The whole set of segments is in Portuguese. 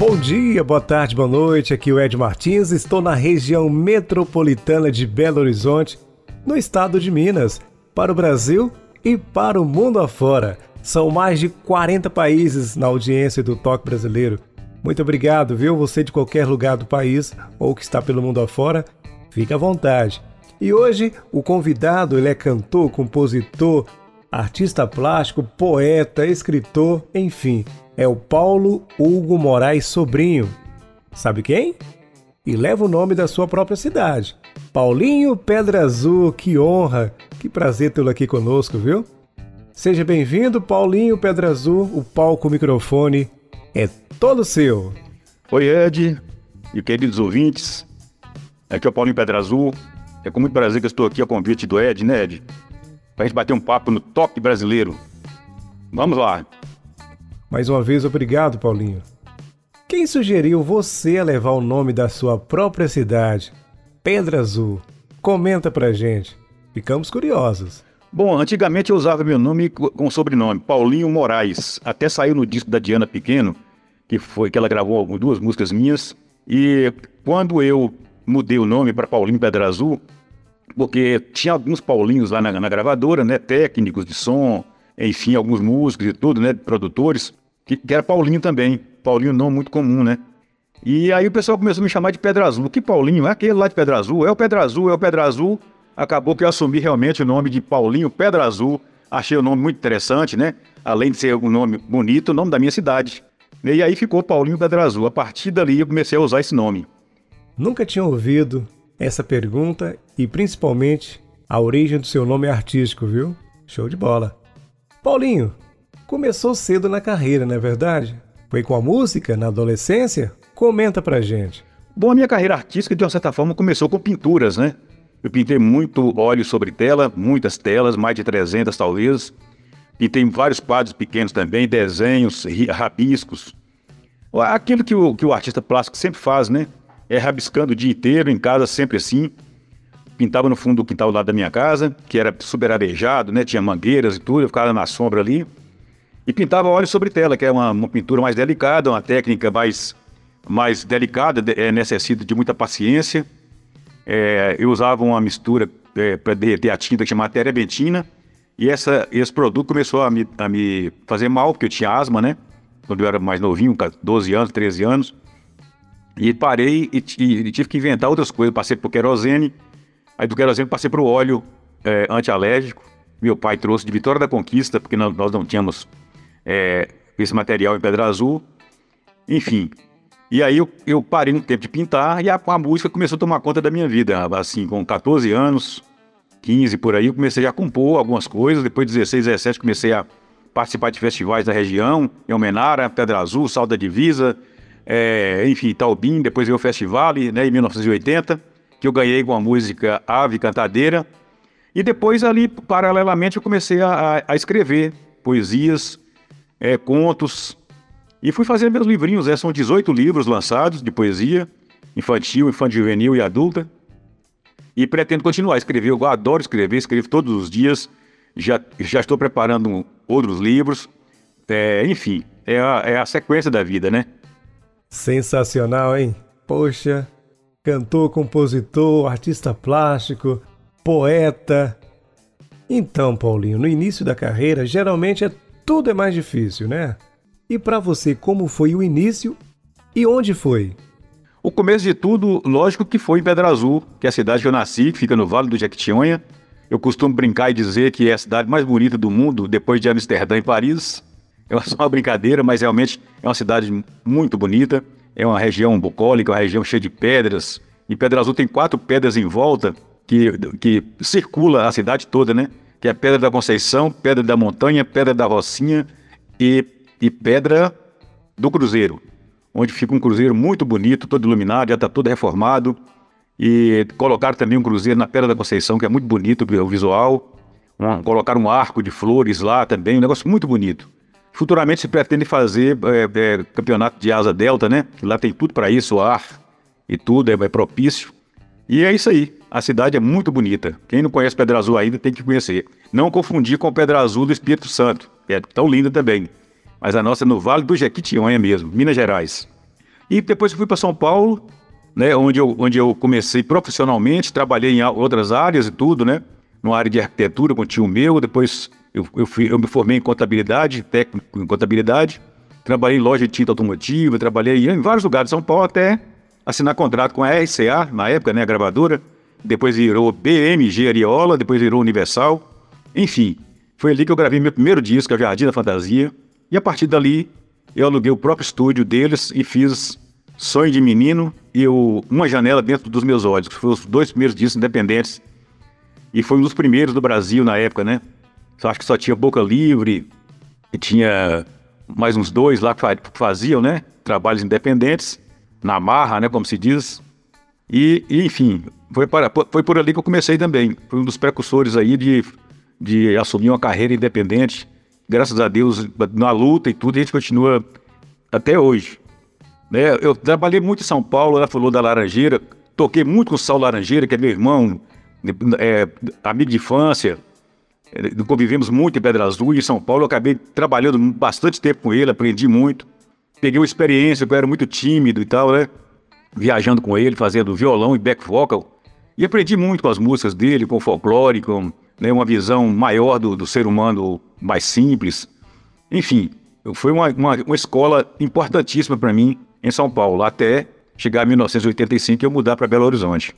Bom dia, boa tarde, boa noite. Aqui é o Ed Martins. Estou na região metropolitana de Belo Horizonte, no estado de Minas, para o Brasil e para o mundo afora. São mais de 40 países na audiência do Toque Brasileiro. Muito obrigado, viu? Você de qualquer lugar do país ou que está pelo mundo afora, fique à vontade. E hoje o convidado ele é cantor, compositor, artista plástico, poeta, escritor, enfim, é o Paulo Hugo Moraes Sobrinho. Sabe quem? E leva o nome da sua própria cidade. Paulinho Pedra Azul, que honra, que prazer tê-lo aqui conosco, viu? Seja bem-vindo, Paulinho Pedra Azul, o palco o microfone é todo seu. Oi, Ed e queridos ouvintes. Aqui é o Paulinho Pedra Azul. É com muito prazer que estou aqui a convite do Ed, né, Ed? Pra gente bater um papo no toque brasileiro. Vamos lá. Mais uma vez, obrigado, Paulinho. Quem sugeriu você a levar o nome da sua própria cidade, Pedra Azul? Comenta pra gente. Ficamos curiosos. Bom, antigamente eu usava meu nome com sobrenome, Paulinho Moraes. Até saiu no disco da Diana Pequeno, que foi que ela gravou duas músicas minhas. E quando eu mudei o nome para Paulinho Pedra Azul, porque tinha alguns Paulinhos lá na, na, gravadora, né? Técnicos de som, enfim, alguns músicos e tudo, né? Produtores que, que era Paulinho também. Paulinho não muito comum, né? E aí o pessoal começou a me chamar de Pedra Azul. Que Paulinho? É aquele lá de Pedra Azul? É o Pedra Azul, é o Pedra Azul. Acabou que eu assumi realmente o nome de Paulinho Pedra Azul. Achei o nome muito interessante, né? Além de ser um nome bonito, o nome da minha cidade. E aí ficou Paulinho Pedra Azul. A partir dali eu comecei a usar esse nome. Nunca tinha ouvido essa pergunta e principalmente a origem do seu nome artístico, viu? Show de bola. Paulinho, Começou cedo na carreira, não é verdade? Foi com a música na adolescência? Comenta pra gente. Bom, a minha carreira artística, de uma certa forma, começou com pinturas, né? Eu pintei muito óleo sobre tela, muitas telas, mais de 300 talvez. Pintei vários quadros pequenos também, desenhos, rabiscos. Aquilo que o, que o artista plástico sempre faz, né? É rabiscando o dia inteiro, em casa, sempre assim. Pintava no fundo do quintal lá da minha casa, que era super arejado, né? Tinha mangueiras e tudo, eu ficava na sombra ali e pintava óleo sobre tela, que é uma, uma pintura mais delicada, uma técnica mais, mais delicada, é, necessita de muita paciência. É, eu usava uma mistura é, para derreter a tinta que chama terebentina, e essa, esse produto começou a me, a me fazer mal, porque eu tinha asma, né? Quando eu era mais novinho, 12 anos, 13 anos. E parei e, e, tive que inventar outras coisas. Passei por querosene, aí do querosene passei para o óleo é, antialérgico. Meu pai trouxe de Vitória da Conquista, porque nós, nós não tínhamos é, esse material em pedra azul, enfim. E aí eu, eu parei no tempo de pintar e a, a, música começou a tomar conta da minha vida. Assim, com 14 anos, 15 por aí, eu comecei a compor algumas coisas. Depois de 16, 17, comecei a participar de festivais da região, em Almenara, Pedra Azul, Sal da Divisa, é, enfim, Taubim. Depois veio o festival, né, em 1980, que eu ganhei com a música Ave Cantadeira. E depois ali, paralelamente, eu comecei a, a escrever poesias, é, contos. E fui fazer meus livrinhos, é, são 18 livros lançados de poesia, infantil, infantil juvenil e adulta. E pretendo continuar a escrever, eu adoro escrever, escrevo todos os dias. Já, já estou preparando outros livros. É, enfim, é a, é a sequência da vida, né? Sensacional, hein? Poxa, cantor, compositor, artista plástico, poeta. Então, Paulinho, no início da carreira, geralmente é tudo é mais difícil, né? E para você, como foi o início e onde foi? O começo de tudo, lógico que foi em Pedra Azul, que é a cidade que eu nasci, que fica no Vale do Jequitinhonha. Eu costumo brincar e dizer que é a cidade mais bonita do mundo, depois de Amsterdã e Paris. É só uma brincadeira, mas realmente é uma cidade muito bonita. É uma região bucólica, uma região cheia de pedras. E Pedra Azul tem quatro pedras em volta que, que circula a cidade toda, né? que é Pedra da Conceição, Pedra da Montanha, Pedra da Rocinha e, e Pedra do Cruzeiro. onde fica um cruzeiro muito bonito, todo iluminado, já está todo reformado. E colocaram também um cruzeiro na Pedra da Conceição, que é muito bonito o visual. Colocaram um arco de flores lá também, um negócio muito bonito. Futuramente se pretende fazer é, é, campeonato de asa delta, né? Lá tem tudo para isso, ar e tudo é, é, propício. E é isso aí. A cidade é muito bonita. Quem não conhece Pedra Azul ainda tem que conhecer. Não confundir com Pedra Azul do Espírito Santo, é tão linda também. Mas a nossa é no Vale do Jequitinhonha mesmo, Minas Gerais. E depois eu fui para São Paulo, né, onde, eu, onde eu comecei profissionalmente, trabalhei em outras áreas e tudo, né? Numa área de arquitetura com o tio meu, depois eu, eu, fui, eu me formei em contabilidade, técnico em contabilidade, trabalhei em loja de tinta automotiva, trabalhei em vários lugares de São Paulo até assinar contrato com a RCA, na época, né, a gravadora, depois virou BMG Ariola, depois virou Universal, enfim, foi ali que eu gravei meu primeiro disco, a Jardim da Fantasia, e a partir dali eu aluguei o próprio estúdio deles e fiz Sonho de Menino e o Uma Janela Dentro dos Meus Olhos, que foram os dois primeiros discos independentes. E foi um dos primeiros do Brasil na época, né? Acho que só tinha Boca Livre e tinha mais uns dois lá que faziam, né? Trabalhos independentes, na marra, né? Como se diz. E, e enfim, foi, para, foi por ali que eu comecei também. Foi um dos precursores aí de, de assumir uma carreira independente. Graças a Deus, na luta e tudo, a gente continua até hoje. Né? Eu trabalhei muito em São Paulo, ela falou da Laranjeira, toquei muito com o Saulo Laranjeira, que é meu irmão, é, amigo de infância. Convivemos muito em Pedra Azul e em São Paulo. Eu acabei trabalhando bastante tempo com ele, aprendi muito. Peguei uma experiência, eu era muito tímido e tal, né? Viajando com ele, fazendo violão e back vocal. E aprendi muito com as músicas dele, com o folclore, com né, uma visão maior do, do ser humano mais simples. Enfim, foi uma, uma, uma escola importantíssima para mim em São Paulo, até chegar em 1985 e eu mudar para Belo Horizonte.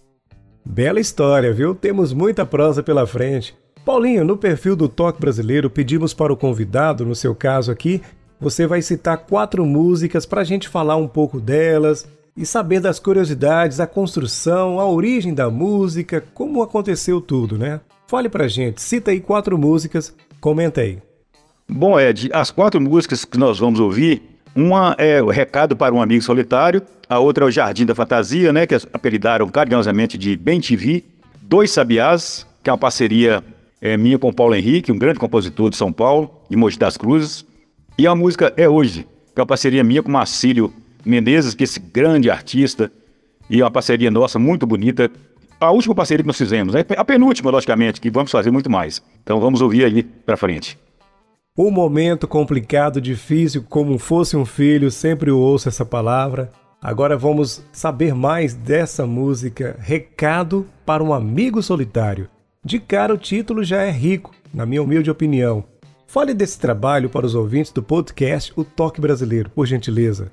Bela história, viu? Temos muita prosa pela frente. Paulinho, no perfil do Toque Brasileiro, pedimos para o convidado, no seu caso aqui, você vai citar quatro músicas para a gente falar um pouco delas e saber das curiosidades, a construção, a origem da música, como aconteceu tudo, né? Fale pra gente, cita aí quatro músicas, comenta aí. Bom, Ed, as quatro músicas que nós vamos ouvir, uma é o Recado para um Amigo Solitário, a outra é o Jardim da Fantasia, né, que apelidaram carinhosamente de Bem TV, Dois Sabiás, que é uma parceria é, minha com Paulo Henrique, um grande compositor de São Paulo, de Mogi das Cruzes, e a música É Hoje, que é uma parceria minha com Marcílio Menezes, que é esse grande artista, e é uma parceria nossa muito bonita. A última parceria que nós fizemos, é a penúltima, logicamente, que vamos fazer muito mais. Então vamos ouvir aí para frente. Um momento complicado, difícil, como fosse um filho, sempre ouço essa palavra. Agora vamos saber mais dessa música Recado para um Amigo Solitário. De cara, o título já é rico, na minha humilde opinião. Fale desse trabalho para os ouvintes do podcast O Toque Brasileiro, por gentileza.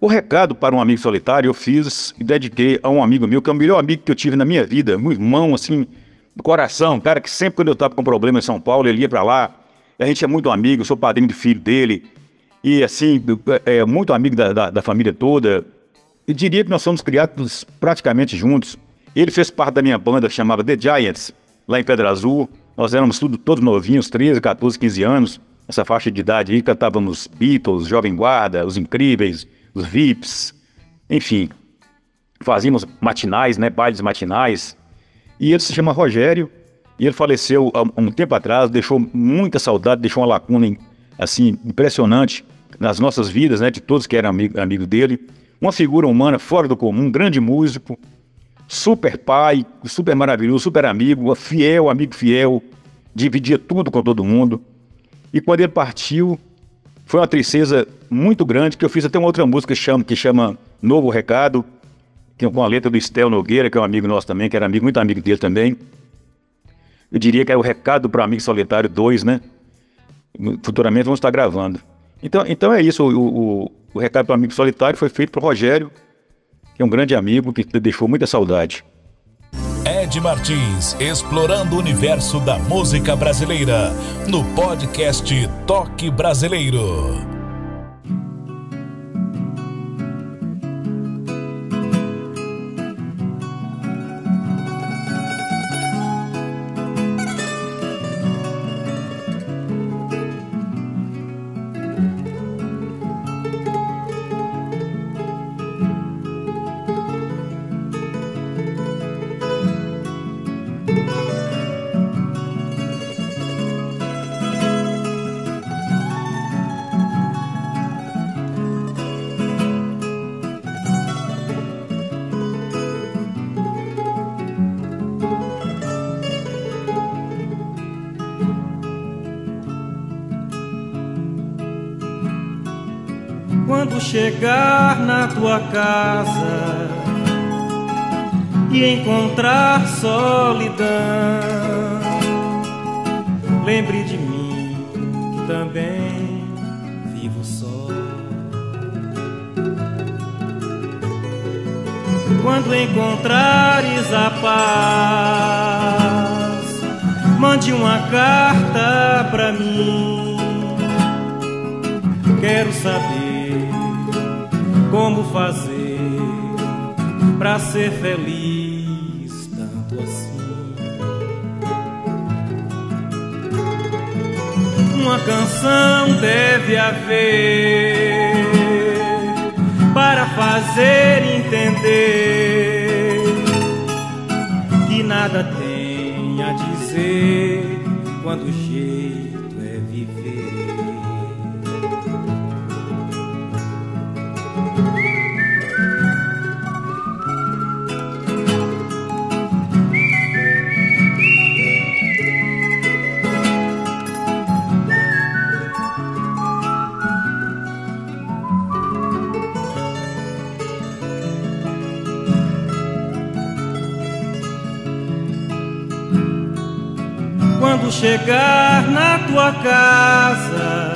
O recado para um amigo solitário eu fiz e dediquei a um amigo meu, que é o melhor amigo que eu tive na minha vida, um irmão, assim, do coração, cara que sempre quando eu estava com problema em São Paulo, ele ia para lá, a gente é muito amigo, sou padrinho de filho dele. E assim, é muito amigo da, da, da família toda. E diria que nós somos criados praticamente juntos. Ele fez parte da minha banda chamada The Giants, lá em Pedra Azul. Nós éramos tudo, todos novinhos, 13, 14, 15 anos. Essa faixa de idade aí, cantávamos Beatles, Jovem Guarda, Os Incríveis, Os Vips, enfim. Fazíamos matinais, né, bailes matinais. E ele se chama Rogério, e ele faleceu há um tempo atrás, deixou muita saudade, deixou uma lacuna assim impressionante nas nossas vidas, né, de todos que eram amigo, amigo dele. Uma figura humana fora do comum, um grande músico, super pai, super maravilhoso, super amigo, fiel, amigo fiel, dividia tudo com todo mundo. E quando ele partiu, foi uma tristeza muito grande, que eu fiz até uma outra música que chama, que chama Novo Recado, que é com a letra do Estel Nogueira, que é um amigo nosso também, que era amigo, muito amigo dele também. Eu diria que é o recado para o Amigo Solitário 2, né? Futuramente vamos estar gravando. Então, então é isso, o, o, o recado para o Amigo Solitário foi feito para o Rogério, é um grande amigo que deixou muita saudade. Ed Martins, explorando o universo da música brasileira, no podcast Toque Brasileiro. Casa e encontrar solidão, lembre de mim que também vivo só. Quando encontrares a paz, mande uma carta pra mim. Quero saber como fazer pra ser feliz tanto assim. Uma canção deve haver para fazer entender que nada tem a dizer quando jeito chegar na tua casa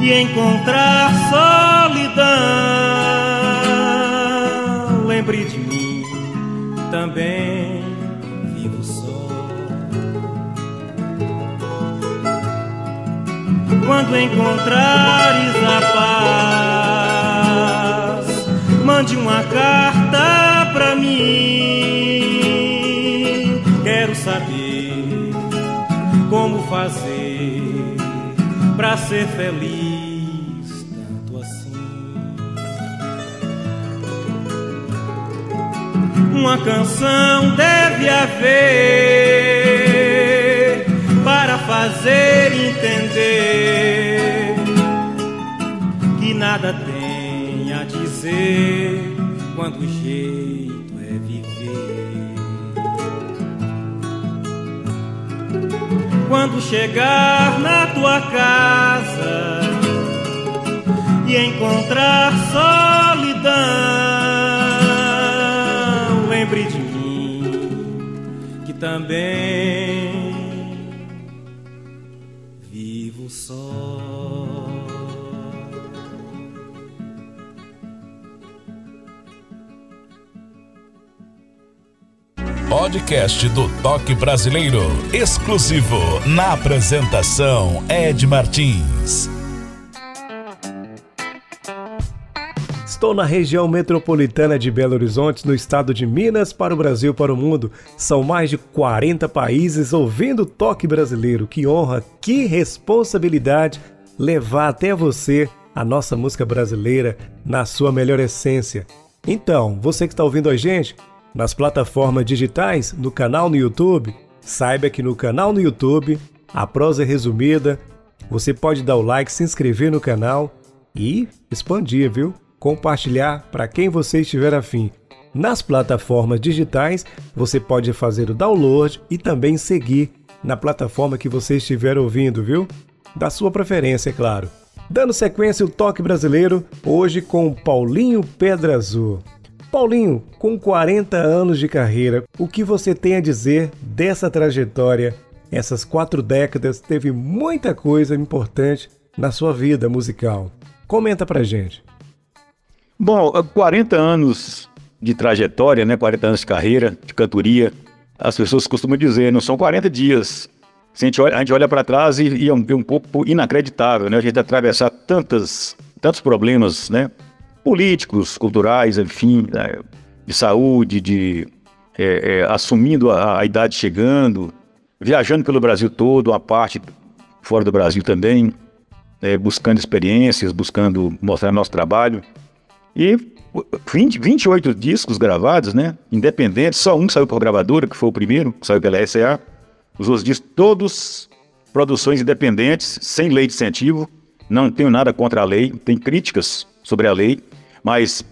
e encontrar solidão, lembre de mim, também vivo só. Quando encontrares a paz, mande uma carta pra mim. Quero saber ser feliz tanto assim. Uma canção deve haver para fazer entender que nada tem a dizer quando o Quando chegar na tua casa e encontrar solidão, lembre de mim que também vivo só. Podcast do Toque Brasileiro. Exclusivo na apresentação Ed Martins. Estou na região metropolitana de Belo Horizonte, no estado de Minas, para o Brasil, para o mundo. São mais de 40 países ouvindo o toque brasileiro. Que honra, que responsabilidade levar até você a nossa música brasileira na sua melhor essência. Então, você que está ouvindo a gente nas plataformas digitais, no canal no YouTube, saiba que no canal no YouTube, a prosa é resumida, você pode dar o like, se inscrever no canal e expandir, viu? Compartilhar para quem você estiver afim. Nas plataformas digitais, você pode fazer o download e também seguir na plataforma que você estiver ouvindo, viu? Da sua preferência, é claro. Dando sequência o toque brasileiro, hoje com Paulinho Pedra Azul. Paulinho, com 40 anos de carreira, o que você tem a dizer dessa trajetória? Essas quatro décadas teve muita coisa importante na sua vida musical. Comenta pra gente. Bom, 40 anos de trajetória, né? 40 anos de carreira, de cantoria. As pessoas costumam dizer, não são 40 dias. A gente olha, olha para trás e, e é um, é um pouco inacreditável, né? A gente atravessar tantas, tantos problemas, né? Políticos, culturais, enfim, né, de saúde, de é, é, assumindo a, a, idade chegando, viajando pelo Brasil todo, a parte fora do Brasil também, é, buscando experiências, buscando mostrar nosso trabalho. E 20, 28 discos gravados, né? Independentes, só um saiu por gravadora, que foi o primeiro, que saiu pela SA. Os outros discos, todos produções independentes, sem lei de incentivo. Não tenho nada contra a lei, tem críticas sobre a lei, mas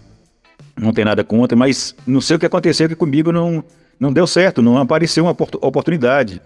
não tem nada contra, mas não sei o que aconteceu que comigo não, não deu certo, não apareceu uma oportunidade.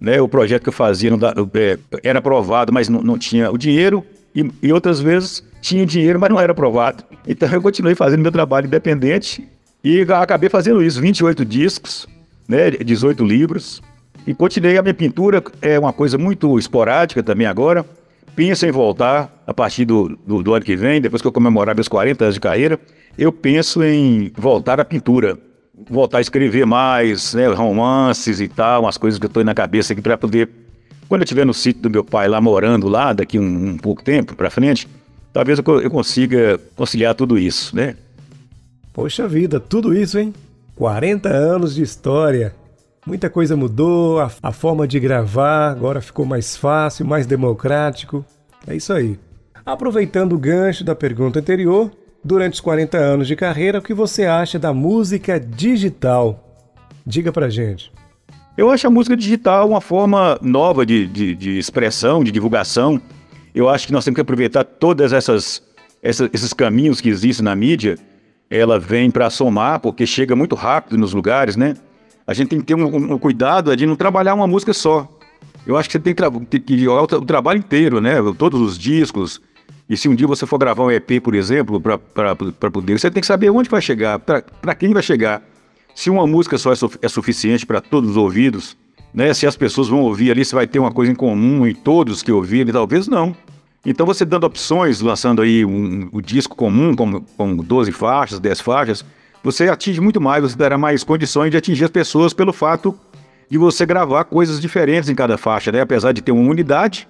Né? O projeto que eu fazia dá, é, era aprovado, mas não, não, tinha o dinheiro, e, e, outras vezes tinha dinheiro, mas não era aprovado. Então eu continuei fazendo meu trabalho independente e acabei fazendo isso, 28 discos, né, 18 livros. E continuei a minha pintura, é uma coisa muito esporádica também agora. Penso em voltar a partir do, do, do ano que vem, depois que eu comemorar meus 40 anos de carreira, eu penso em voltar à pintura. Voltar a escrever mais, né, romances e tal, umas coisas que eu estou na cabeça aqui para poder quando eu estiver no sítio do meu pai lá morando lá, daqui um, um pouco tempo para frente, talvez eu, eu consiga conciliar tudo isso, né? Poxa vida, tudo isso, hein? 40 anos de história. Muita coisa mudou, a, a, forma de gravar agora ficou mais fácil, mais democrático. É isso aí. Aproveitando o gancho da pergunta anterior, durante os 40 anos de carreira, o que você acha da música digital? Diga pra gente. Eu acho a música digital uma forma nova de, de, de expressão, de divulgação. Eu acho que nós temos que aproveitar essas, essas esses caminhos que existem na mídia. Ela vem para somar, porque chega muito rápido nos lugares, né? A gente tem que ter um, um cuidado de não trabalhar uma música só. Eu acho que você tem que, jogar o, o, trabalho inteiro, né? Todos os discos. E se um dia você for gravar um EP, por exemplo, para poder, você tem que saber onde vai chegar, para quem vai chegar. Se uma música só é, su é suficiente para todos os ouvidos, né? Se as pessoas vão ouvir ali, se vai ter uma coisa em comum em todos que ouvirem, talvez não. Então você dando opções, lançando aí um, um disco comum, com, com 12 faixas, 10 faixas, você atinge muito mais, você terá mais condições de atingir as pessoas pelo fato de você gravar coisas diferentes em cada faixa, né? Apesar de ter uma unidade,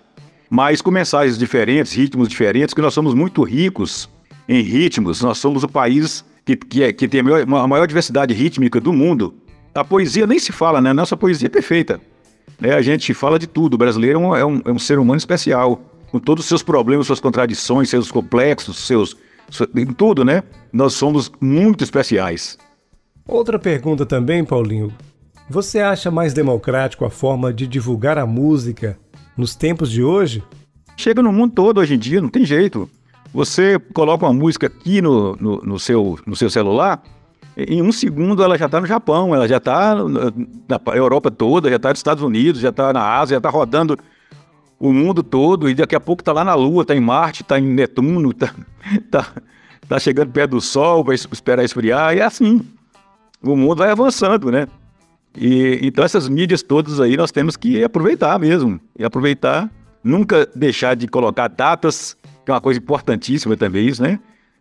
mas com mensagens diferentes, ritmos diferentes, que nós somos muito ricos em ritmos, nós somos o país que, que, é, que tem a maior, a maior, diversidade rítmica do mundo, a poesia nem se fala, né? Nossa poesia é perfeita. Né? A gente fala de tudo. O brasileiro é um, é um, é um ser humano especial, com todos os seus problemas, suas contradições, seus complexos, seus. Em tudo, né? Nós somos muito especiais. Outra pergunta também, Paulinho. Você acha mais democrático a forma de divulgar a música nos tempos de hoje? Chega no mundo todo hoje em dia, não tem jeito. Você coloca uma música aqui no, no, no seu, no seu celular, em um segundo ela já está no Japão, ela já está na Europa toda, já está nos Estados Unidos, já está na Ásia, já está rodando o mundo todo e daqui a pouco está lá na Lua, está em Marte, está em Netuno, está tá, tá chegando perto do Sol, vai esperar esfriar, e é assim. O mundo vai avançando, né? E, então essas mídias todas aí nós temos que aproveitar mesmo. E aproveitar, nunca deixar de colocar datas que é uma coisa importantíssima também isso, né?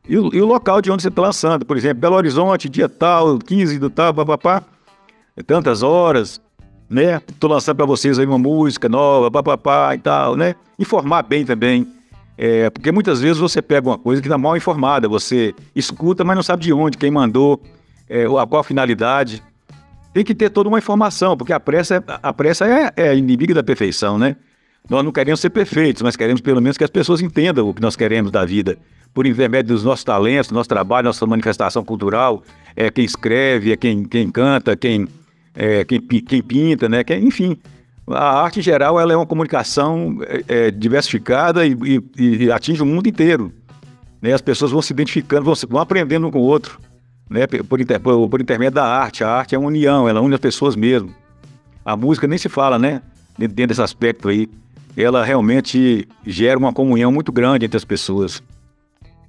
E o, e o local de onde você está lançando, por exemplo, Belo Horizonte, dia tal, 15 do tal, papapá, tantas horas, né? Estou lançando para vocês aí uma música nova, papapá e tal, né? Informar bem também, é, porque muitas vezes você pega uma coisa que está mal informada, você escuta, mas não sabe de onde, quem mandou, é, a qual a finalidade. Tem que ter toda uma informação, porque a pressa, a pressa é, é inimiga da perfeição, né? Nós não queremos ser perfeitos, mas queremos pelo menos que as pessoas entendam o que nós queremos da vida. Por intermédio dos nossos talentos, nosso trabalho, nossa manifestação cultural, é quem escreve, é quem, quem canta, quem, é, quem, quem pinta, né? Quem, enfim, a arte em geral ela é uma comunicação é, é, diversificada e, e, e, atinge o mundo inteiro. Né? As pessoas vão se identificando, vão, vão aprendendo um com o outro, né? por, inter, por, por intermédio da arte. A arte é uma união, ela une as pessoas mesmo. A música nem se fala, né? Dentro desse aspecto aí ela realmente gera uma comunhão muito grande entre as pessoas.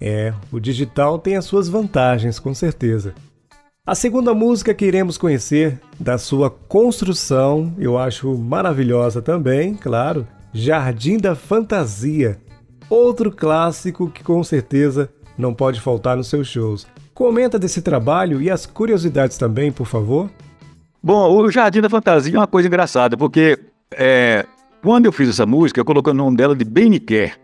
É, o digital tem as suas vantagens, com certeza. A segunda música que iremos conhecer da sua construção, eu acho maravilhosa também, claro, Jardim da Fantasia. Outro clássico que com certeza não pode faltar nos seus shows. Comenta desse trabalho e as curiosidades também, por favor. Bom, o Jardim da Fantasia é uma coisa engraçada, porque é, quando eu fiz essa música, eu coloquei o nome dela de Me Quer.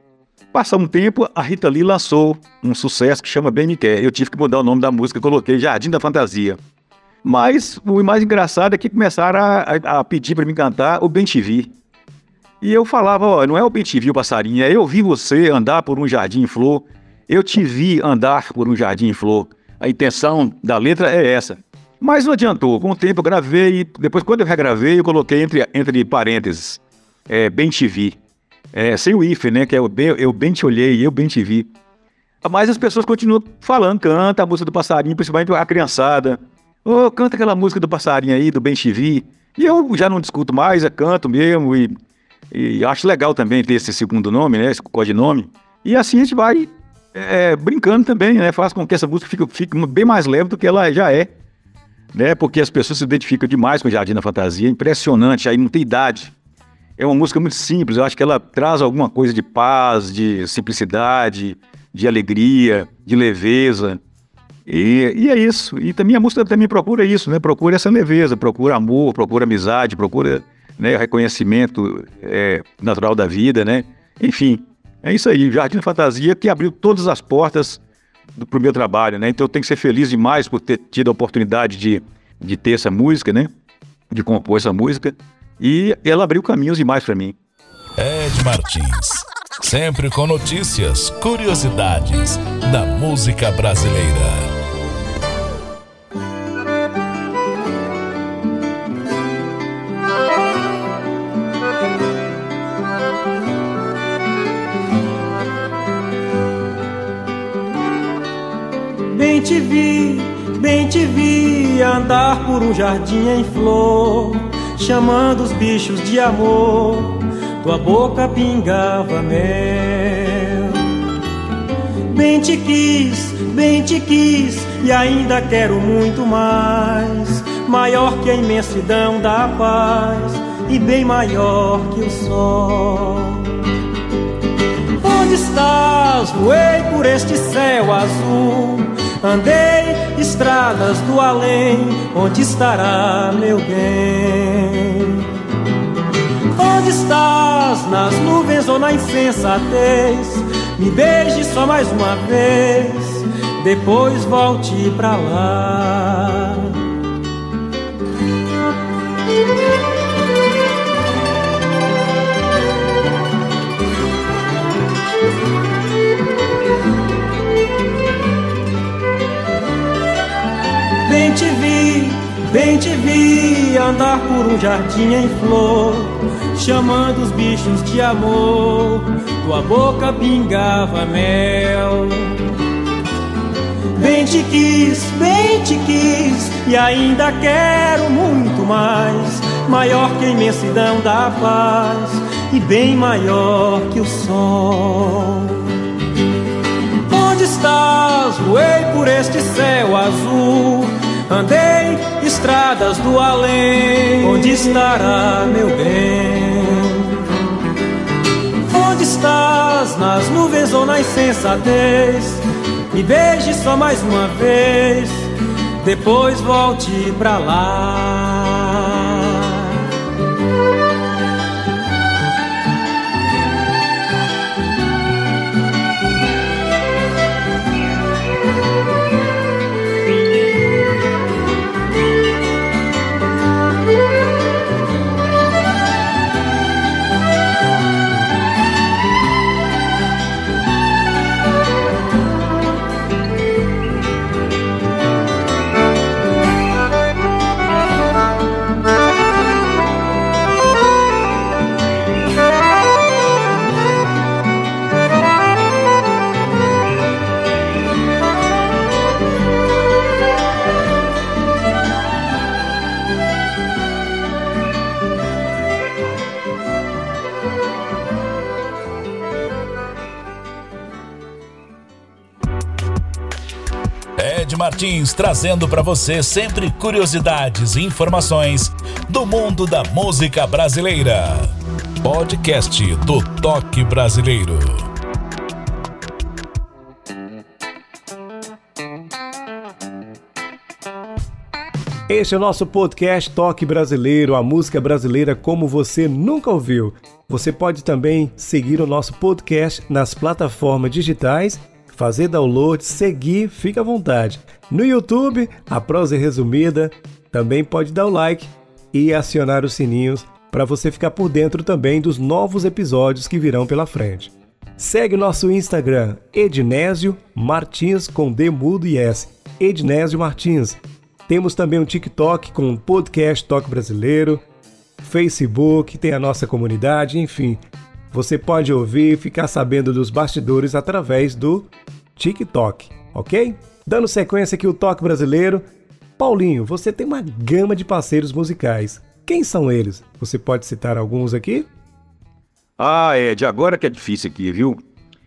Passou um tempo, a Rita Lee lançou um sucesso que chama Bem Me Quer. Eu tive que mudar o nome da música, coloquei Jardim da Fantasia. Mas o mais engraçado é que começaram a, a, a pedir para me cantar o Bem TV. E eu falava, ó, não é o Bem TV o passarinho, é eu vi você andar por um jardim em flor, eu te vi andar por um jardim em flor. A intenção da letra é essa. Mas não adiantou, com o tempo eu gravei, depois quando eu regravei, eu coloquei entre, entre parênteses é, bem te vi. É, sem o if, né? Que é o bem, eu bem te olhei, eu bem te vi. Mas as pessoas continuam falando, canta a música do passarinho, principalmente a criançada. Ô, oh, canta aquela música do passarinho aí, do bem te vi. E eu já não discuto mais, eu canto mesmo e, e acho legal também ter esse segundo nome, né? Esse codinome. E assim a gente vai é, brincando também, né? Faz com que essa música fique, fique bem mais leve do que ela já é. Né? Porque as pessoas se identificam demais com o Jardim da Fantasia, impressionante, aí não tem idade. É uma música muito simples, eu acho que ela traz alguma coisa de paz, de simplicidade, de alegria, de leveza. E, e, é isso. E também a música também procura isso, né? Procura essa leveza, procura amor, procura amizade, procura né, reconhecimento é, natural da vida, né? Enfim, é isso aí. Jardim da Fantasia que abriu todas as portas para o meu trabalho, né? Então eu tenho que ser feliz demais por ter tido a oportunidade de, de ter essa música, né? De compor essa música. E ela abriu caminhos demais para mim. Ed Martins. Sempre com notícias, curiosidades da música brasileira. Bem te vi, bem te vi andar por um jardim em flor, chamando os bichos de amor. Tua boca pingava mel. Bem te quis, bem te quis e ainda quero muito mais. Maior que a imensidão da paz e bem maior que o sol. Onde estás? Voei por este céu azul Andei estradas do além, onde estará meu bem? Onde estás? Nas nuvens ou na insensatez? Me beije só mais uma vez, depois volte pra lá. Andar por um jardim em flor, chamando os bichos de amor. Tua boca pingava mel. Bem te quis, bem te quis, e ainda quero muito mais. Maior que a imensidão da paz, e bem maior que o sol. Onde estás? Voei por este céu azul Andei estradas do além, onde estará meu bem? Onde estás, nas nuvens ou na insensatez? Me beije só mais uma vez, depois volte pra lá. Martins trazendo para você sempre curiosidades e informações do mundo da música brasileira. Podcast do Toque Brasileiro. Este é o nosso podcast Toque Brasileiro, a música brasileira como você nunca ouviu. Você pode também seguir o nosso podcast nas plataformas digitais, fazer download, seguir, fica à vontade. No YouTube, a prosa resumida, também pode dar o like e acionar os sininhos para você ficar por dentro também dos novos episódios que virão pela frente. Segue nosso Instagram, Ednésio Martins com D mudo e S. Ednésio Martins. Temos também um TikTok com um podcast Toque Brasileiro, Facebook, tem a nossa comunidade, enfim. Você pode ouvir e ficar sabendo dos bastidores através do TikTok, ok? Dando sequência aqui o toque brasileiro. Paulinho, você tem uma gama de parceiros musicais. Quem são eles? Você pode citar alguns aqui? Ah, Ed, agora que é difícil aqui, viu?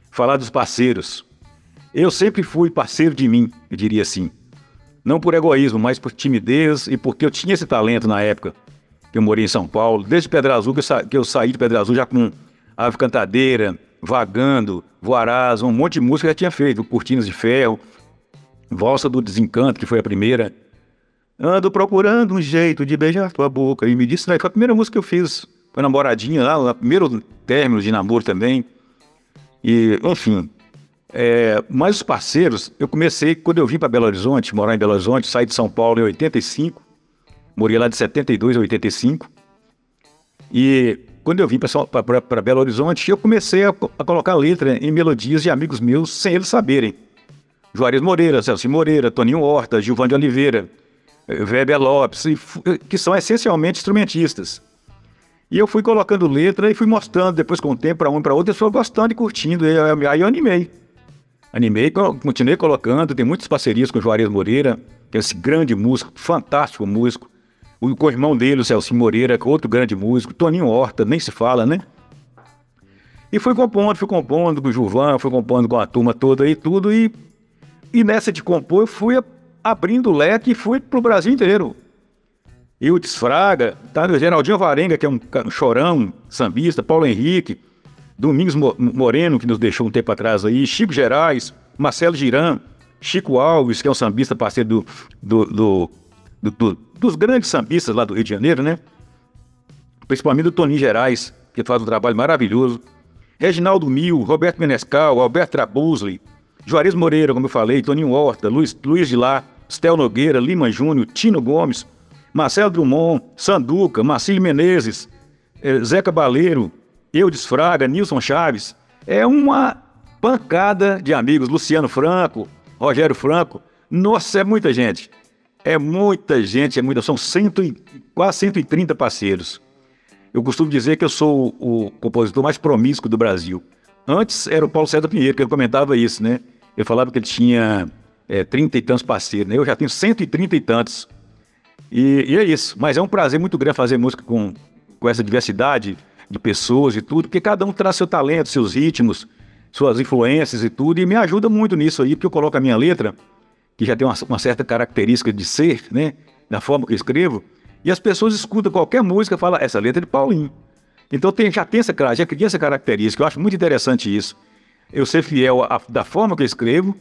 Falar dos parceiros. Eu sempre fui parceiro de mim, eu diria assim. Não por egoísmo, mas por timidez e porque eu tinha esse talento na época que eu morei em São Paulo. Desde Pedra Azul, que eu, sa que eu saí de Pedra Azul já com Ave Cantadeira, Vagando, Voarás, um monte de música que eu já tinha feito. Cortinas de Ferro, Valsa do Desencanto, que foi a primeira. Ando procurando um jeito de beijar tua boca. E me disse, né, foi a primeira música que eu fiz. Foi namoradinha lá, o primeiro término de namoro também. E, enfim, é, mas os parceiros, eu comecei quando eu vim para Belo Horizonte, morar em Belo Horizonte, saí de São Paulo em 85, morei lá de 72 a 85. E quando eu vim para Belo Horizonte, eu comecei a, a, colocar letra em melodias de amigos meus sem eles saberem. Juarez Moreira, Celso Moreira, Toninho Horta, Gilvan de Oliveira, Weber Lopes, que são essencialmente instrumentistas. E eu fui colocando letra e fui mostrando depois com o tempo para um para outro, eles foram gostando e curtindo, e aí eu animei. Animei, continuei colocando, tem muitas parcerias com o Juarez Moreira, que é esse grande músico, fantástico músico. O, com o irmão dele, o Celso Moreira, que é outro grande músico. Toninho Horta, nem se fala, né? E fui compondo, fui compondo com o Gilvan, fui compondo com a turma toda e tudo. E, e nessa de compor, eu fui abrindo o leque e fui pro Brasil inteiro. Eu Fraga, tá? Geraldinho Varenga, que é um chorão, sambista, Paulo Henrique, Domingos Moreno, que nos deixou um tempo atrás aí, Chico Gerais, Marcelo Giran, Chico Alves, que é um sambista parceiro do, do, do, do, dos grandes sambistas lá do Rio de Janeiro, né? Principalmente do Toninho Gerais, que faz um trabalho maravilhoso. Reginaldo Mil, Roberto Menescal, Alberto Trabuzli, Juarez Moreira, como eu falei, Toninho Horta, Luiz, Luiz de Lá, Stel Nogueira, Lima Júnior, Tino Gomes, Marcelo Drummond, Sanduca, Marcílio Menezes, eh, Zeca Baleiro, Eudes Fraga, Nilson Chaves, é uma pancada de amigos. Luciano Franco, Rogério Franco. Nossa, é muita gente. É muita gente, é muita. São cento e, quase 130 parceiros. Eu costumo dizer que eu sou o compositor mais promíscuo do Brasil. Antes era o Paulo César Pinheiro, que ele comentava isso, né? Ele falava que ele tinha é, 30 e tantos parceiros, né? Eu já tenho 130 e tantos. E, e é isso. Mas é um prazer muito grande fazer música com, com essa diversidade de pessoas e tudo, porque cada um traz seu talento, seus ritmos, suas influências e tudo, e me ajuda muito nisso aí, porque eu coloco a minha letra, que já tem uma, uma certa característica de ser, né, da forma que eu escrevo, e as pessoas escutam qualquer música e falam, essa letra é de Paulinho. Então tem, já tem essa, já cria essa característica, eu acho muito interessante isso. Eu ser fiel a, da forma que eu escrevo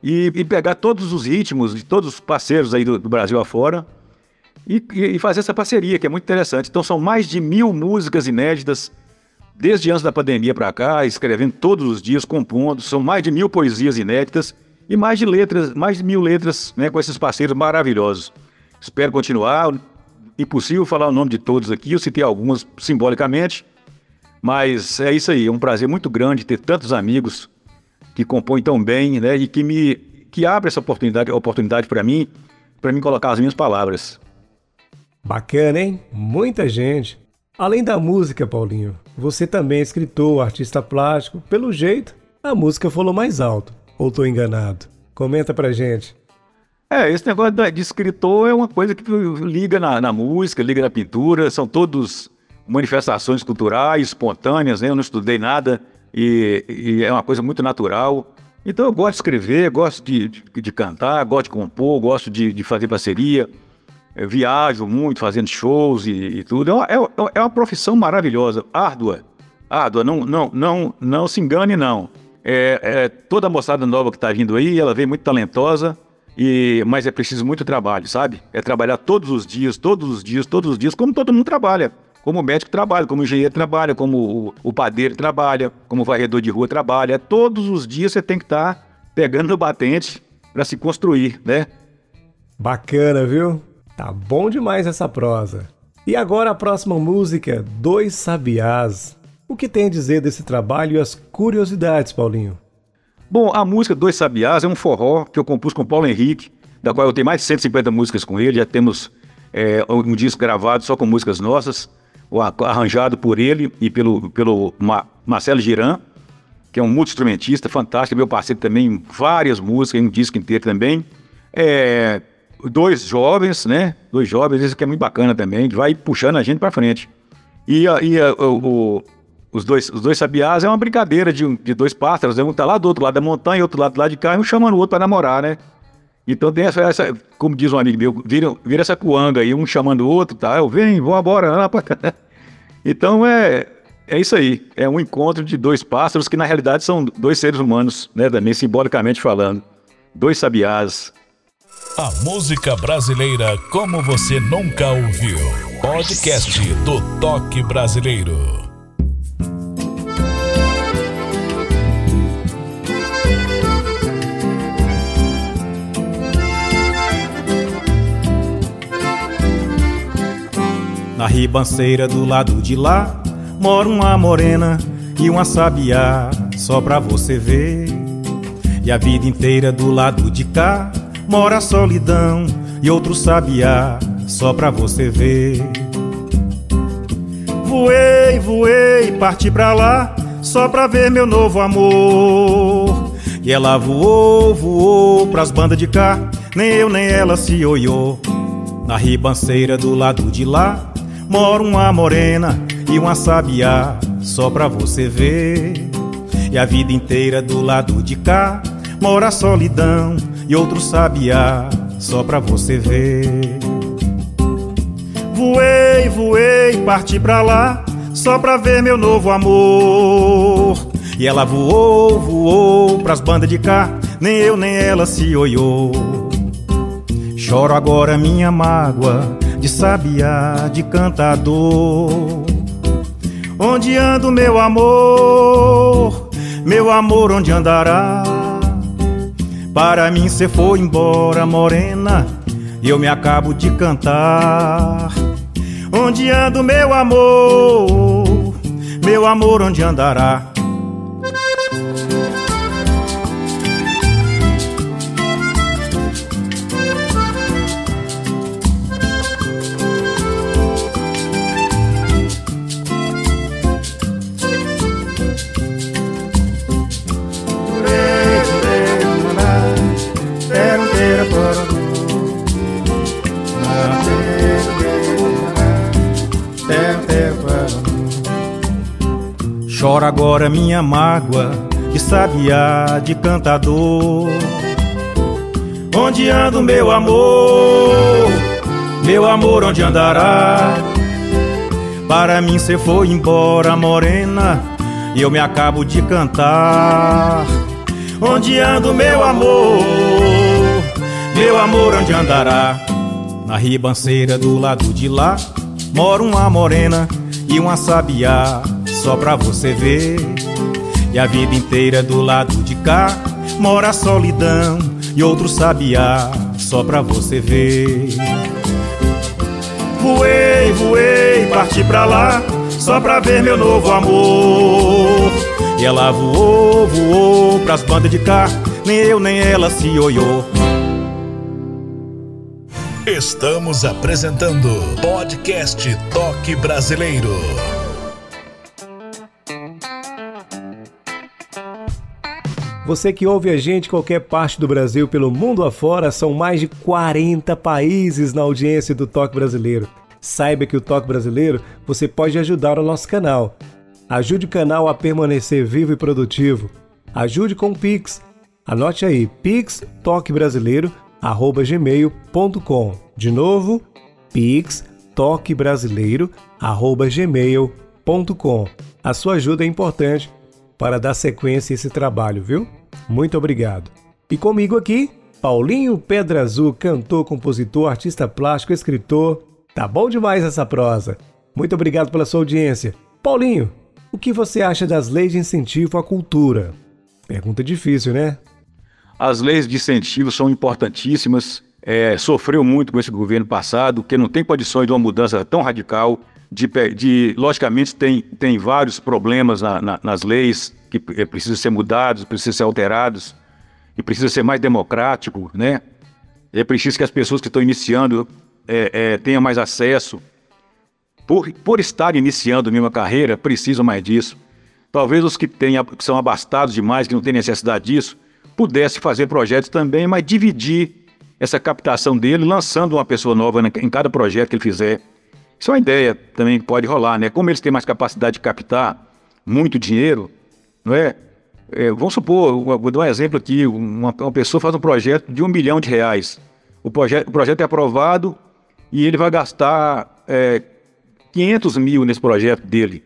e, e, pegar todos os ritmos de todos os parceiros aí do, do Brasil afora e, e, fazer essa parceria, que é muito interessante. Então são mais de mil músicas inéditas, desde antes da pandemia para cá, escrevendo todos os dias, compondo. São mais de mil poesias inéditas e mais de letras, mais de mil letras né, com esses parceiros maravilhosos. Espero continuar. Impossível falar o nome de todos aqui, eu citei algumas simbolicamente, mas é isso aí, é um prazer muito grande ter tantos amigos que compõem tão bem, né, e que me que abre essa oportunidade, oportunidade para mim, para mim colocar as minhas palavras. Bacana, hein? Muita gente. Além da música, Paulinho, você também é escritor, artista plástico. Pelo jeito, a música falou mais alto. Ou tô enganado? Comenta pra gente. É, esse negócio de escritor é uma coisa que liga na, na música, liga na pintura, são todos manifestações culturais, espontâneas, né? Eu não estudei nada e, e, é uma coisa muito natural. Então eu gosto de escrever, gosto de, de, de cantar, gosto de compor, gosto de, de fazer parceria. Eu viajo muito fazendo shows e, e tudo. É uma, é, é uma, profissão maravilhosa, árdua. Árdua, não, não, não, não se engane, não. É, é toda a moçada nova que está vindo aí, ela vem muito talentosa, e, mas é preciso muito trabalho, sabe? É trabalhar todos os dias, todos os dias, todos os dias, como todo mundo trabalha. Como o médico trabalha, como o engenheiro trabalha, como o, o padeiro trabalha, como o varredor de rua trabalha. Todos os dias você tem que estar tá pegando no batente para se construir, né? Bacana, viu? Tá bom demais essa prosa. E agora a próxima música, Dois Sabiás. O que tem a dizer desse trabalho e as curiosidades, Paulinho? Bom, a música Dois Sabiás é um forró que eu compus com Paulo Henrique, da qual eu tenho mais de 150 músicas com ele, já temos é, um disco gravado só com músicas nossas, arranjado por ele e pelo, pelo Marcelo Giran, que é um multi-instrumentista fantástico, meu parceiro também, várias músicas, um disco inteiro também. É, dois jovens, né? Dois jovens, isso que é muito bacana também, vai puxando a gente para frente. E, e o, os dois, os dois sabiás é uma brincadeira de, de dois pássaros, né? um tá lá do outro lado da montanha, outro lado do lado de cá, e um chamando o outro para namorar, né? Então tem essa, essa, como diz um amigo meu, vira, vira essa coanga aí, um chamando o outro, tá? Eu venho, vou embora. Então é, é isso aí, é um encontro de dois pássaros que na realidade são dois seres humanos, né? Também simbolicamente falando. Dois sabiás. A música brasileira como você nunca ouviu. Podcast do Toque Brasileiro. Na ribanceira do lado de lá mora uma morena e uma sabiá, só pra você ver. E a vida inteira do lado de cá mora a solidão e outro sabiá, só pra você ver. Voei, voei, parti pra lá, só pra ver meu novo amor. E ela voou, voou pras bandas de cá, nem eu nem ela se olhou. Na ribanceira do lado de lá mora uma morena e uma sabiá, só pra você ver. E a vida inteira do lado de cá mora a solidão e outro sabiá, só pra você ver. Voei, voei, parti pra lá, só pra ver meu novo amor. E ela voou, voou pras bandas de cá, nem eu nem ela se olhou. Choro agora minha mágoa de sabiá, de cantador. Onde anda o meu amor? Meu amor, onde andará? Para mim cê foi embora, morena, e eu me acabo de cantar. Onde anda o meu amor? Meu amor, onde andará? Chora agora minha mágoa de sabiá, de cantador. Onde anda o meu amor? Meu amor, onde andará? Para mim cê foi embora, morena, e eu me acabo de cantar. Onde anda o meu amor? Meu amor, onde andará? Na ribanceira do lado de lá mora uma morena e uma sabiá só pra você ver. E a vida inteira do lado de cá mora a solidão e outro sabiá, só pra você ver. Voei, voei, parti pra lá, só pra ver meu novo amor. E ela voou, voou pras bandas de cá, nem eu nem ela se olhou. Estamos apresentando Podcast Toque Brasileiro. Você que ouve a gente qualquer parte do Brasil, pelo mundo afora, são mais de 40 países na audiência do Toque Brasileiro. Saiba que o Toque Brasileiro você pode ajudar o nosso canal. Ajude o canal a permanecer vivo e produtivo. Ajude com o Pix. Anote aí, pixtoquebrasileiro@gmail.com. De novo, pixtoquebrasileiro@gmail.com. A sua ajuda é importante para dar sequência a esse trabalho, viu? Muito obrigado. E comigo aqui, Paulinho Pedra Azul, cantor, compositor, artista plástico, escritor. Tá bom demais essa prosa. Muito obrigado pela sua audiência. Paulinho, o que você acha das leis de incentivo à cultura? Pergunta difícil, né? As leis de incentivo são importantíssimas. É, sofreu muito com esse governo passado, que não tem condições de uma mudança tão radical de, de, logicamente, tem, tem vários problemas na, na, nas leis que precisam ser mudados, precisam ser alterados, e precisa ser mais democrático, né? É preciso que as pessoas que estão iniciando é, é, tenham mais acesso. Por, por estar iniciando a mesma carreira, precisam mais disso. Talvez os que, tenham, que são abastados demais, que não têm necessidade disso, pudessem fazer projetos também, mas dividir essa captação dele, lançando uma pessoa nova em cada projeto que ele fizer. Isso é uma ideia também que pode rolar, né? Como eles têm mais capacidade de captar, muito dinheiro, não é? é vamos supor, vou dar um exemplo aqui, uma, uma, pessoa faz um projeto de um milhão de reais. O, proje o projeto é aprovado e ele vai gastar é, 500 mil nesse projeto dele.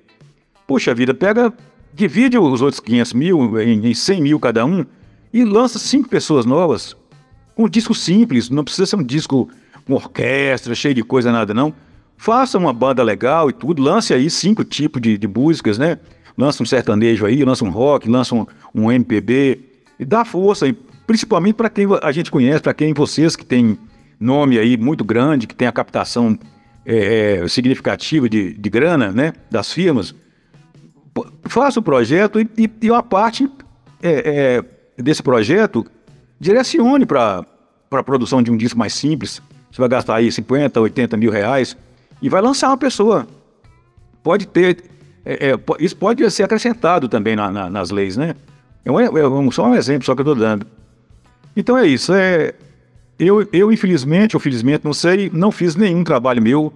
Puxa vida, pega, divide os outros 500 mil em, em 100 mil cada um e lança cinco pessoas novas. Um disco simples, não precisa ser um disco com orquestra, cheio de coisa, nada não. Faça uma banda legal e tudo, lance aí cinco tipos de, de músicas, né? Lança um sertanejo aí, lança um rock, lança um, um MPB e dá força, principalmente para quem a gente conhece, para quem vocês que tem nome aí muito grande, que tem a captação é, é, significativa de, de grana, né, das firmas, faça o projeto e, e, e uma parte é, é desse projeto direcione para a produção de um disco mais simples. Você vai gastar aí 50, 80 mil reais e vai lançar uma pessoa. Pode ter. É, é, isso pode ser acrescentado também na, na, nas leis, né? É, é só um exemplo só que eu estou dando. Então é isso. É, eu, eu, infelizmente, ou felizmente, não sei, não fiz nenhum trabalho meu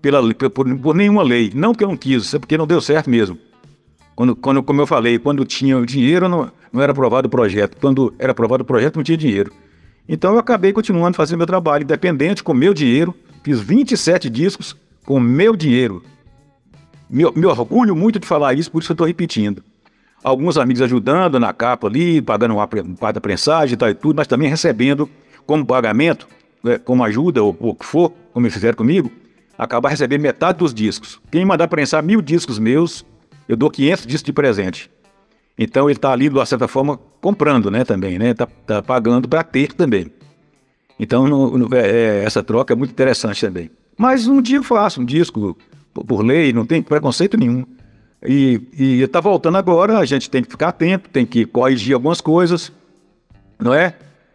pela, por, por nenhuma lei. Não porque eu não quis, é porque não deu certo mesmo. Quando, quando, como eu falei, quando tinha dinheiro, não, não era aprovado o projeto. Quando era aprovado o projeto, não tinha dinheiro. Então eu acabei continuando fazendo meu trabalho independente, com meu dinheiro. Fiz 27 discos com meu dinheiro. Me, me orgulho muito de falar isso, por isso eu estou repetindo. Alguns amigos ajudando na capa ali, pagando uma parte da prensagem e tal e tudo, mas também recebendo como pagamento, né, como ajuda ou o que for, como eles fizeram comigo, acaba recebendo metade dos discos. Quem mandar prensar mil discos meus, eu dou 500 discos de presente. Então ele está ali, de uma certa forma, comprando, né, também, né? Está tá pagando para ter também. Então no, no, é, é, essa troca é muito interessante também. Mas um dia eu faço um disco por lei, não tem preconceito nenhum. E, está voltando agora, a gente tem que ficar atento, tem que corrigir algumas coisas, não é?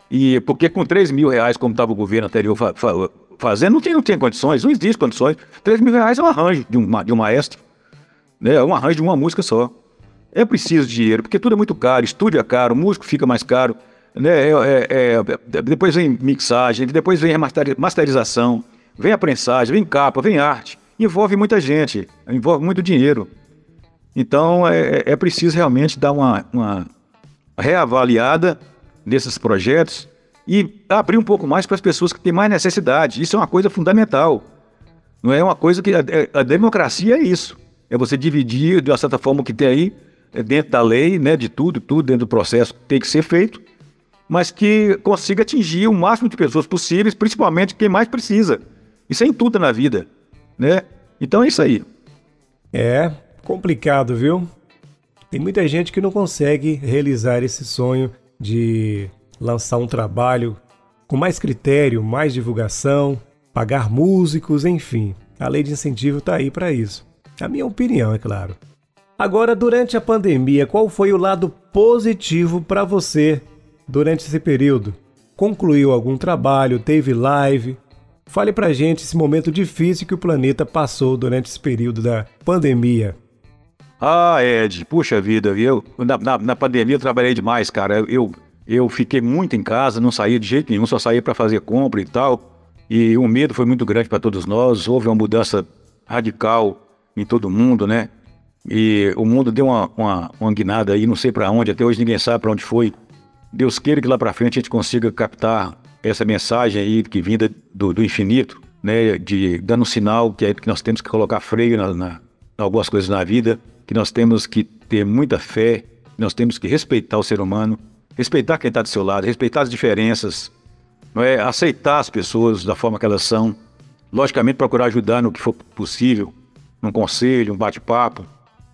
E porque com 3 mil reais, como estava o governo anterior fa fa fazendo, não tem, não condições, não existe condições. 3 mil reais é um arranjo de um, de um maestro, né? é um arranjo de uma música só. É preciso dinheiro, porque tudo é muito caro, estúdio é caro, músico fica mais caro, né? É, é, é, depois vem mixagem, depois vem masterização, vem a prensagem, vem capa, vem arte. Envolve muita gente, envolve muito dinheiro. Então é, é preciso realmente dar uma, uma reavaliada nesses projetos e abrir um pouco mais para as pessoas que têm mais necessidade. Isso é uma coisa fundamental. Não é uma coisa que. A, a democracia é isso. É você dividir, de uma certa forma, o que tem aí, é dentro da lei, né, de tudo, tudo dentro do processo que tem que ser feito, mas que consiga atingir o máximo de pessoas possíveis, principalmente quem mais precisa. Isso é em tudo na vida, né? Então é isso aí. É complicado, viu? Tem muita gente que não consegue realizar esse sonho de lançar um trabalho com mais critério, mais divulgação, pagar músicos, enfim. A lei de incentivo está aí para isso. A minha opinião, é claro. Agora, durante a pandemia, qual foi o lado positivo para você durante esse período? Concluiu algum trabalho? Teve live? Fale pra gente esse momento difícil que o planeta passou durante esse período da pandemia. Ah, Ed, puxa vida, eu na, na, na pandemia eu trabalhei demais, cara. Eu, eu fiquei muito em casa, não saía de jeito nenhum, só saía para fazer compra e tal. E o medo foi muito grande para todos nós. Houve uma mudança radical em todo mundo, né? E o mundo deu uma, uma, uma guinada aí, não sei para onde, até hoje ninguém sabe para onde foi. Deus queira que lá para frente a gente consiga captar essa mensagem aí que vinda do, do infinito, né? De, dando um sinal que, é, que nós temos que colocar freio na, na, algumas coisas na vida que nós temos que ter muita fé, nós temos que respeitar o ser humano, respeitar quem está do seu lado, respeitar as diferenças, não é? aceitar as pessoas da forma que elas são, logicamente procurar ajudar no que for possível, num conselho, um bate-papo,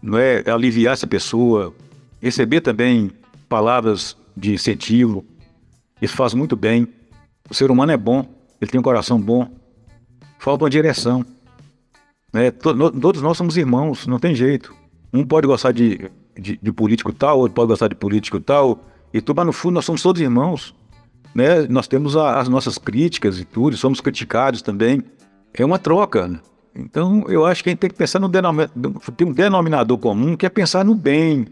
não é aliviar essa pessoa, receber também palavras de incentivo, isso faz muito bem. O ser humano é bom, ele tem um coração bom, falta uma direção. Né? Todos nós somos irmãos, não tem jeito. Um pode gostar de, de, de, político tal, outro pode gostar de político tal, e tudo, mas no fundo nós somos todos irmãos. Né? Nós temos a, as nossas críticas e tudo, somos criticados também. É uma troca. Né? Então eu acho que a gente tem que pensar no denominador, tem um denominador comum que é pensar no bem,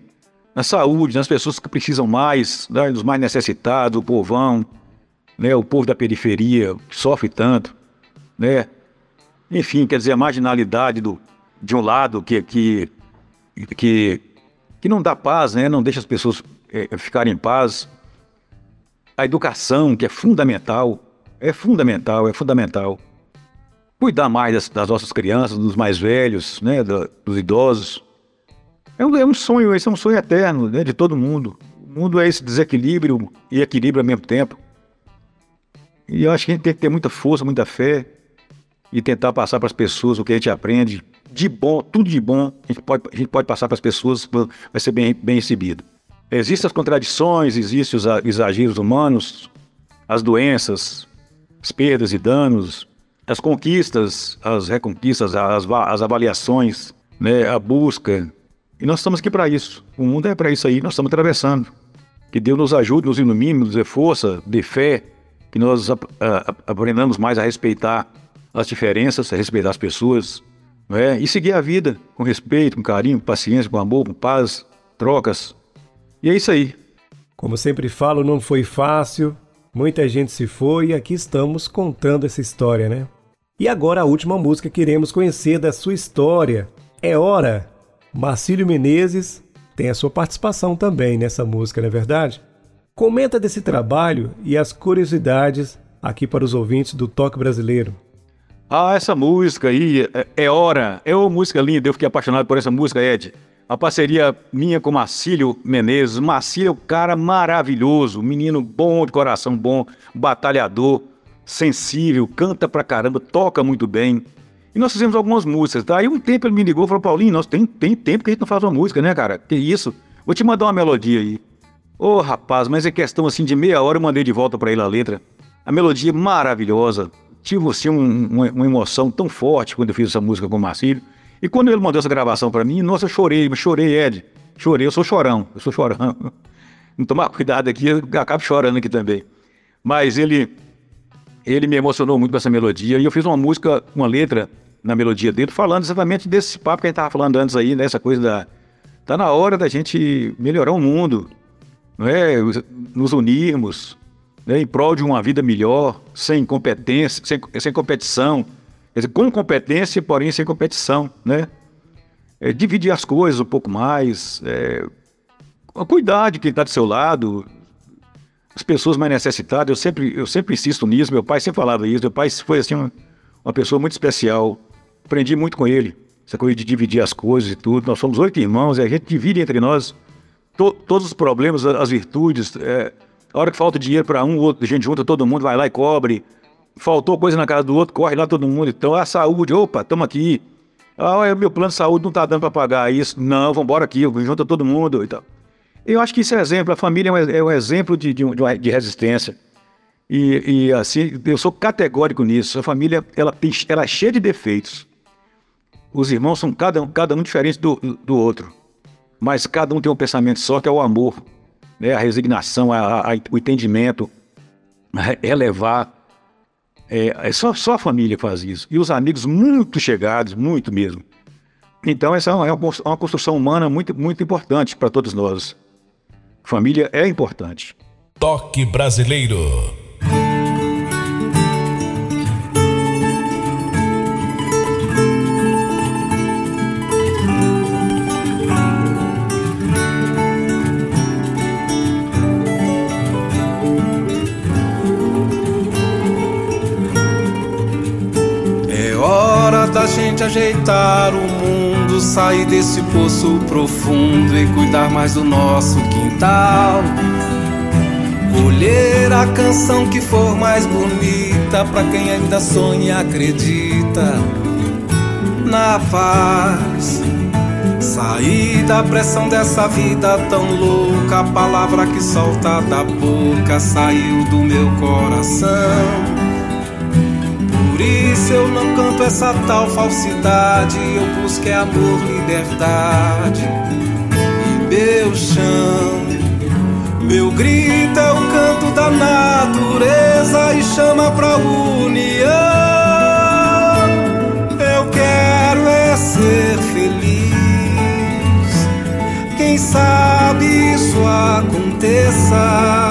na saúde, nas pessoas que precisam mais, né? nos mais necessitados, o povão, né? o povo da periferia que sofre tanto. Né? Enfim, quer dizer, a marginalidade do, de um lado que, que que que não dá paz, né? não deixa as pessoas é, ficarem em paz. A educação, que é fundamental, é fundamental, é fundamental. Cuidar mais das, das nossas crianças, dos mais velhos, né? Da, dos idosos. É um, é um, sonho, esse é um sonho eterno né? de todo mundo. O mundo é esse desequilíbrio e equilíbrio ao mesmo tempo. E eu acho que a gente tem que ter muita força, muita fé e tentar passar para as pessoas o que a gente aprende de bom, tudo de bom, a gente pode, a gente pode passar para as pessoas, vai ser bem, bem recebido. Existem as contradições, existem os exageros humanos, as doenças, as perdas e danos, as conquistas, as reconquistas, as, as avaliações, né, a busca. E nós estamos aqui para isso. O mundo é para isso aí, nós estamos atravessando. Que Deus nos ajude, nos ilumine, nos dê força, dê fé, que nós aprendamos mais a respeitar as diferenças, a respeitar as pessoas, não é? e seguir a vida com respeito, com carinho, com paciência, com amor, com paz, trocas. E é isso aí. Como sempre falo, não foi fácil, muita gente se foi e aqui estamos contando essa história, né? E agora a última música que iremos conhecer da sua história. É hora! Marcílio Menezes tem a sua participação também nessa música, não é verdade? Comenta desse trabalho e as curiosidades aqui para os ouvintes do Toque Brasileiro. Ah, essa música aí, é, é hora, é uma música linda, eu fiquei apaixonado por essa música, Ed. A parceria minha com Marcílio Menezes. Marcílio é um cara maravilhoso, menino bom, de coração bom, batalhador, sensível, canta pra caramba, toca muito bem. E nós fizemos algumas músicas, tá? Aí um tempo ele me ligou e falou, Paulinho, nós tem, tem tempo que a gente não faz uma música, né, cara? Que isso? Vou te mandar uma melodia aí. Ô oh, rapaz, mas é questão assim de meia hora eu mandei de volta para ele a letra. A melodia maravilhosa. Tive assim um, uma, uma, emoção tão forte quando eu fiz essa música com o Marcílio. E quando ele mandou essa gravação para mim, nossa, eu chorei, chorei, Ed. Chorei, eu sou chorão, eu sou chorão. Não tomar cuidado aqui, eu acabo chorando aqui também. Mas ele ele me emocionou muito com essa melodia e eu fiz uma música, uma letra na melodia dele falando exatamente desse papo que a gente estava falando antes aí, dessa coisa da tá na hora da gente melhorar o mundo, não é? nos unirmos né, em prol de uma vida melhor, sem competência, sem, sem competição, quer dizer, com competência, porém sem competição, né? É, dividir as coisas um pouco mais, é, cuidar de quem está do seu lado, as pessoas mais necessitadas, eu sempre, eu sempre insisto nisso, meu pai sempre falava isso, meu pai foi assim uma, uma pessoa muito especial, aprendi muito com ele, essa coisa de dividir as coisas e tudo, nós somos oito irmãos, e a gente divide entre nós to, todos os problemas, as virtudes. É, a hora que falta dinheiro para um, outro, a gente junta todo mundo, vai lá e cobre. Faltou coisa na casa do outro, corre lá todo mundo. Então, a saúde, opa, estamos aqui. Ah, meu plano de saúde não está dando para pagar isso. Não, vamos embora aqui, junta todo mundo e tal. Eu acho que isso é exemplo, a família é um, é um exemplo de, de, de, resistência. E, e, assim, eu sou categórico nisso. A família, ela, tem, ela é cheia de defeitos. Os irmãos são cada, cada um diferente do, do outro mas cada um tem um pensamento só, que é o amor, né? a resignação, a, a, o entendimento, relevar. É, é só, só a família faz isso. E os amigos muito chegados, muito mesmo. Então, essa é uma, é uma construção humana muito, muito importante para todos nós. Família é importante. Toque brasileiro. Gente ajeitar o mundo, sair desse poço profundo e cuidar mais do nosso quintal. Colher a canção que for mais bonita para quem ainda sonha e acredita na paz. Sair da pressão dessa vida tão louca, a palavra que solta da boca saiu do meu coração. Isso eu não canto essa tal falsidade. Eu busco é amor, liberdade e meu chão. Meu grito é o canto da natureza e chama pra união. Eu quero é ser feliz. Quem sabe isso aconteça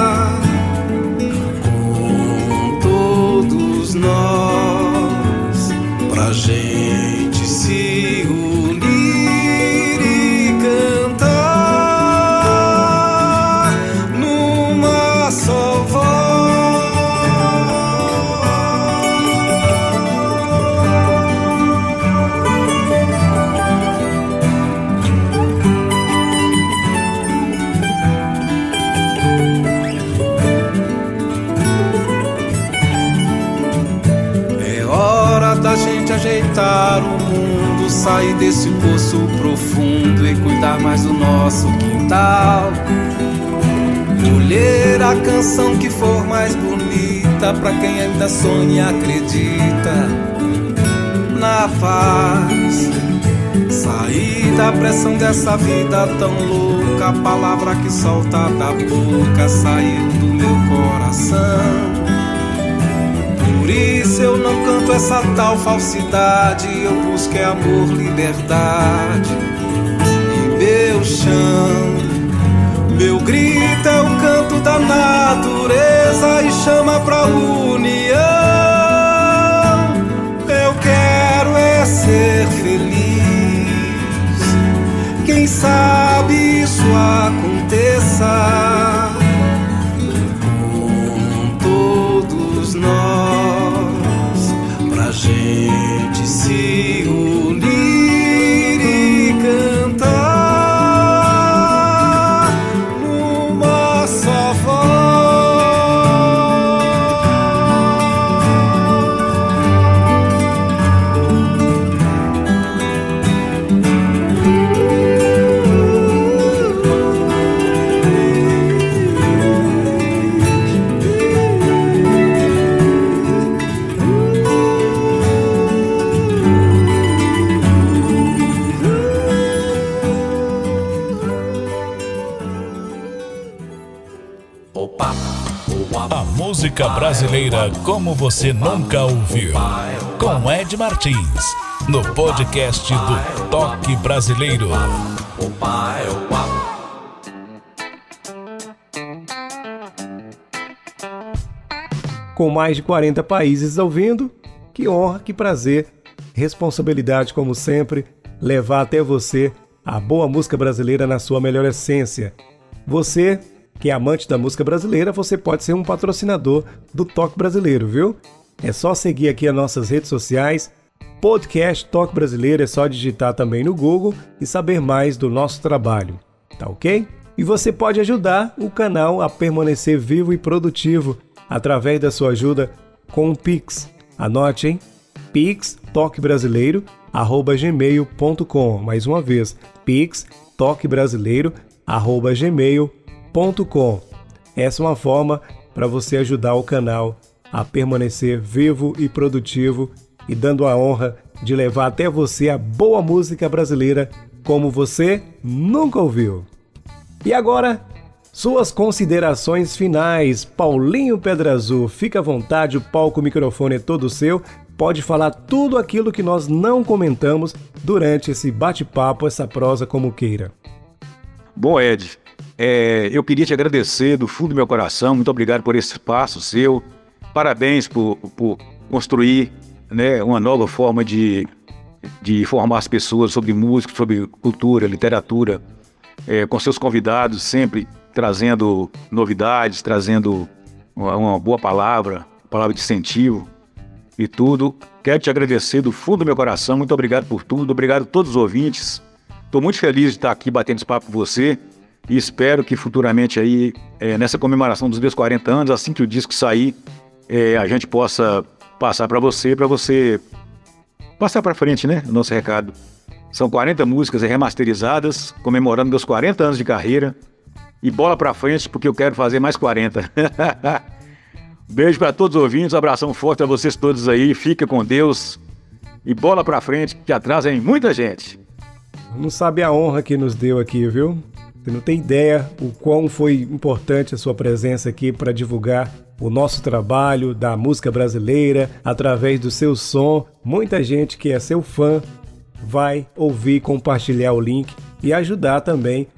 o mundo, sair desse poço profundo e cuidar mais do nosso quintal. Colher a canção que for mais bonita para quem ainda sonha e acredita na paz. Sair da pressão dessa vida tão louca, a palavra que solta da boca saiu do meu coração. Por isso eu não canto essa tal falsidade, eu busco é amor, liberdade e meu chão. Meu grito é o canto da natureza e chama pra união. Eu quero é ser feliz. Quem sabe isso aconteça brasileira como você nunca ouviu. Com Ed Martins, no podcast do Toque Brasileiro. Com mais de 40 países ouvindo, que honra, que prazer, responsabilidade como sempre, levar até você a boa música brasileira na sua melhor essência. Você que é amante da música brasileira, você pode ser um patrocinador do Toque Brasileiro, viu? É só seguir aqui as nossas redes sociais, podcast Toque Brasileiro, é só digitar também no Google e saber mais do nosso trabalho, tá ok? E você pode ajudar o canal a permanecer vivo e produtivo através da sua ajuda com o Pix. Anote, hein? Pix gmail.com. Mais uma vez, Pix gmail.com Essa é uma forma para você ajudar o canal a permanecer vivo e produtivo e dando a honra de levar até você a boa música brasileira como você nunca ouviu. E agora, suas considerações finais. Paulinho Pedra Azul, fica à vontade, o palco o microfone é todo seu. Pode falar tudo aquilo que nós não comentamos durante esse bate-papo, essa prosa como queira. Bom, Ed, é, eu queria te agradecer do fundo do meu coração. Muito obrigado por esse espaço seu. Parabéns por, por construir né, uma nova forma de, de informar as pessoas sobre música, sobre cultura, literatura, é, com seus convidados, sempre trazendo novidades, trazendo uma, uma boa palavra, palavra de incentivo e tudo. Quero te agradecer do fundo do meu coração. Muito obrigado por tudo. Obrigado a todos os ouvintes. Estou muito feliz de estar aqui batendo esse papo com você e espero que futuramente aí, é, nessa comemoração dos meus 40 anos, assim que o disco sair, é, a gente possa passar para você, para você passar para frente, né, o nosso recado. São 40 músicas remasterizadas, comemorando meus 40 anos de carreira. E bola para frente, porque eu quero fazer mais 40. Beijo para todos os ouvintes, abração forte a vocês todos aí. Fica com Deus. E bola para frente, que atrás vem muita gente. Não sabe a honra que nos deu aqui, viu? Você não tem ideia o quão foi importante a sua presença aqui para divulgar o nosso trabalho da música brasileira através do seu som. Muita gente que é seu fã vai ouvir, compartilhar o link e ajudar também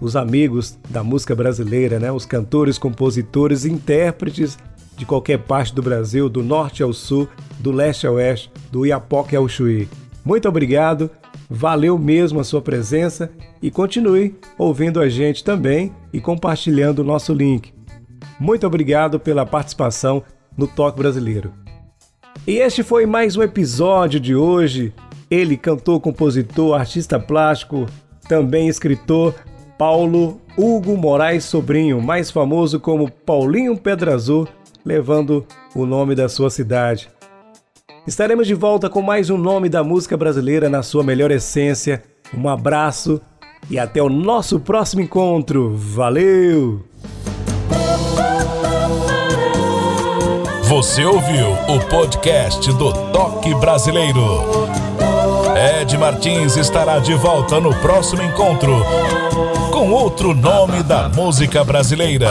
os amigos da música brasileira, né? Os cantores, compositores, intérpretes de qualquer parte do Brasil, do norte ao sul, do leste ao oeste, do Iapoque ao Chuí. Muito obrigado Valeu mesmo a sua presença e continue ouvindo a gente também e compartilhando o nosso link. Muito obrigado pela participação no Toque Brasileiro. E este foi mais um episódio de hoje. Ele, cantor, compositor, artista plástico, também escritor, Paulo Hugo Moraes Sobrinho, mais famoso como Paulinho Pedra Azul, levando o nome da sua cidade. Estaremos de volta com mais um nome da música brasileira na sua melhor essência. Um abraço e até o nosso próximo encontro. Valeu! Você ouviu o podcast do Toque Brasileiro. Ed Martins estará de volta no próximo encontro com outro nome da música brasileira.